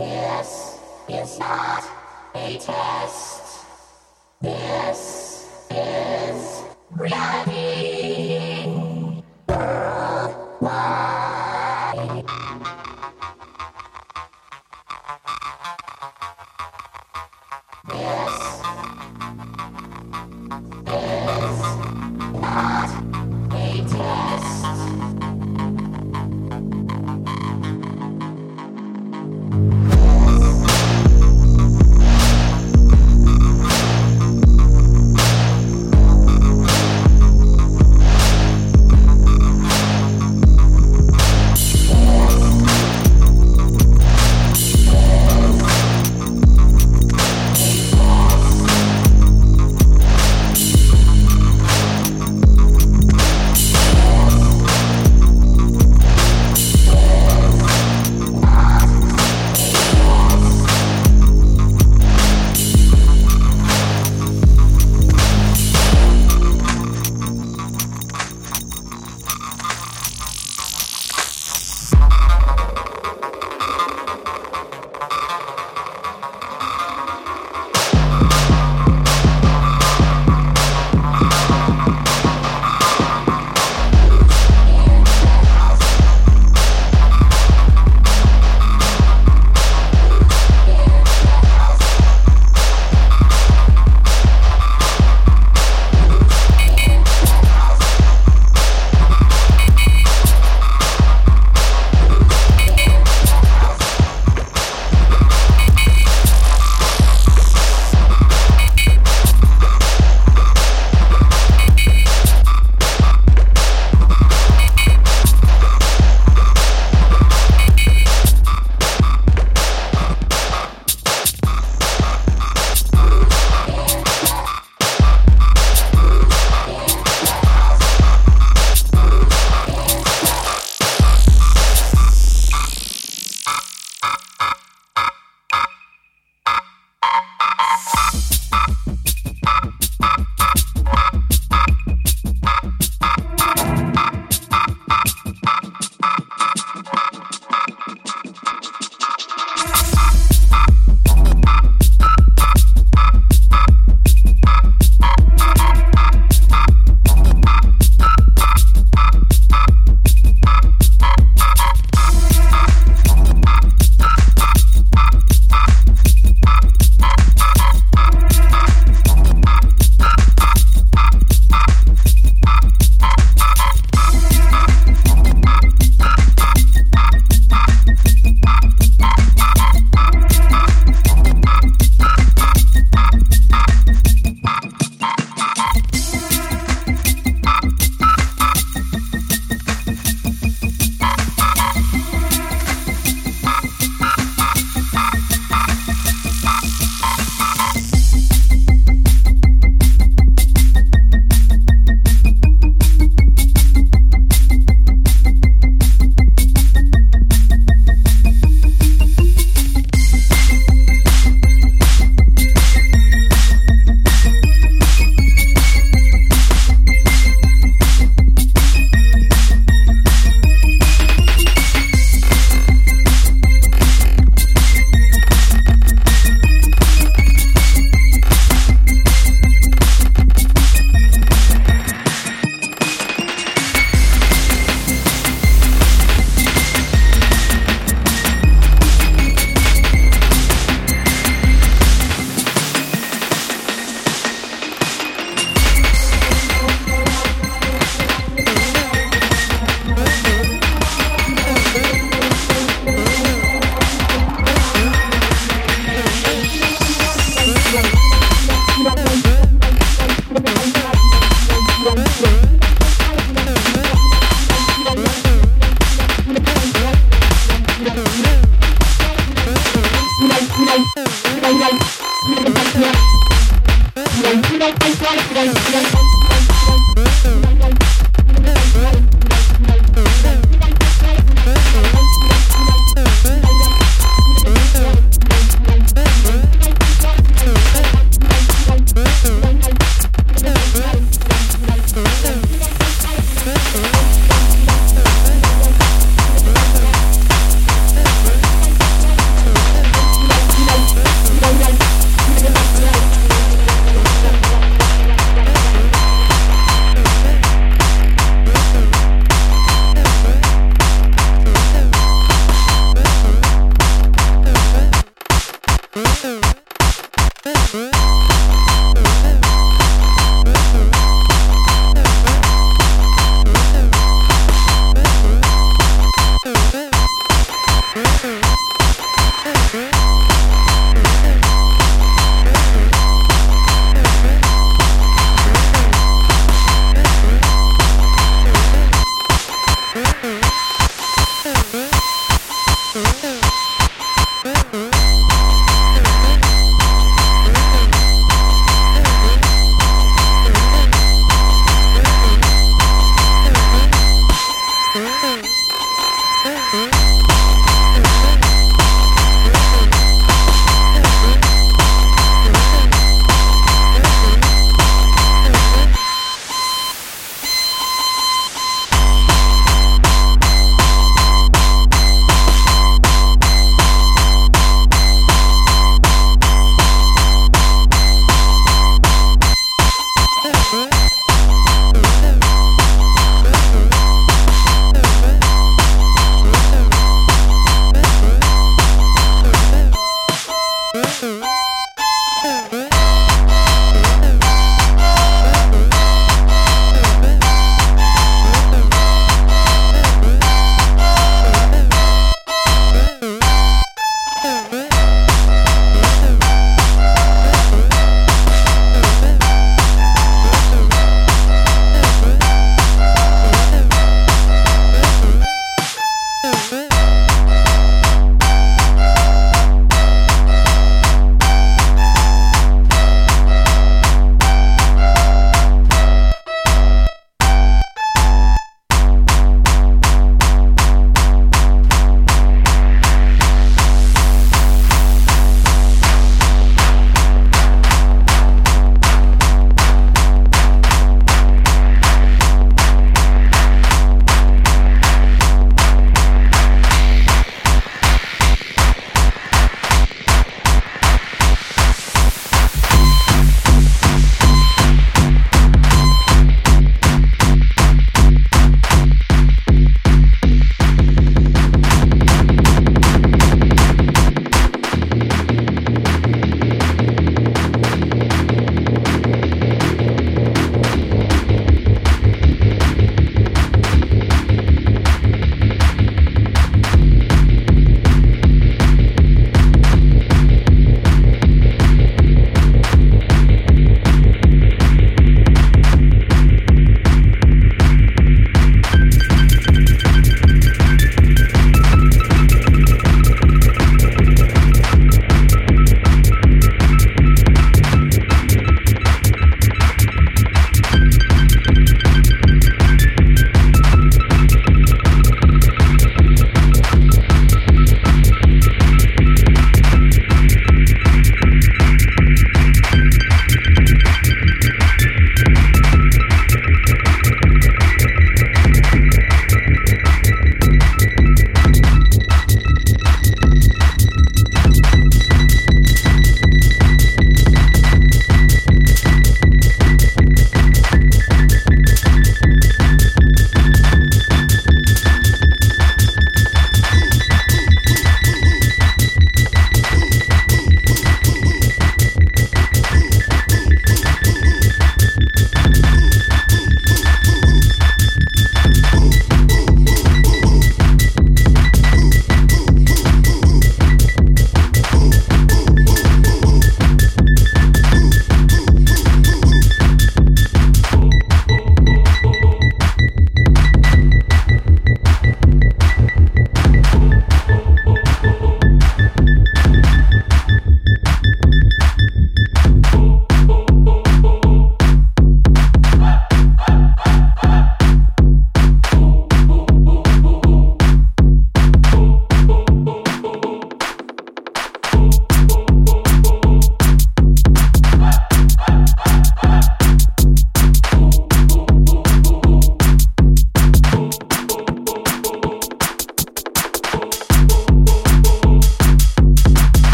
This is not a test. This is reality.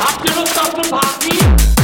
Habt ihr Lust auf eine Party?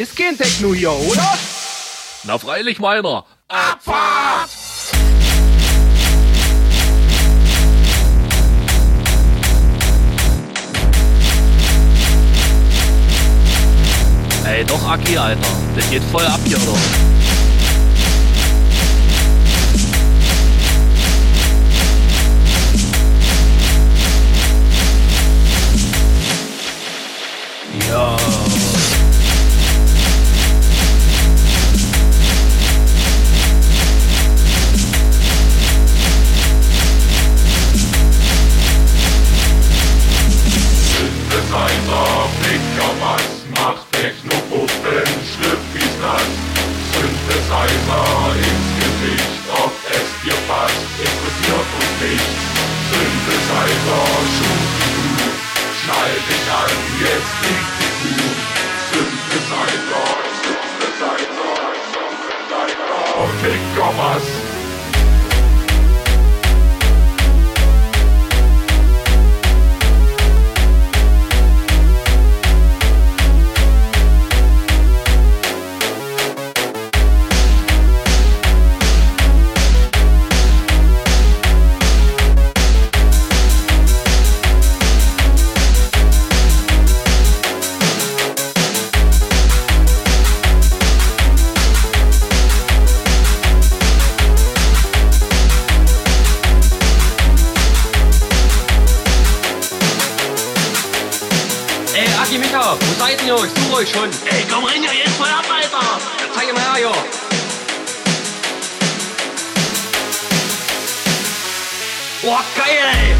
Ist Gentechno hier, oder? Na freilich meiner. Abfahrt! Ey, doch Aki, Alter. Das geht voll ab hier, oder? 哇可嘞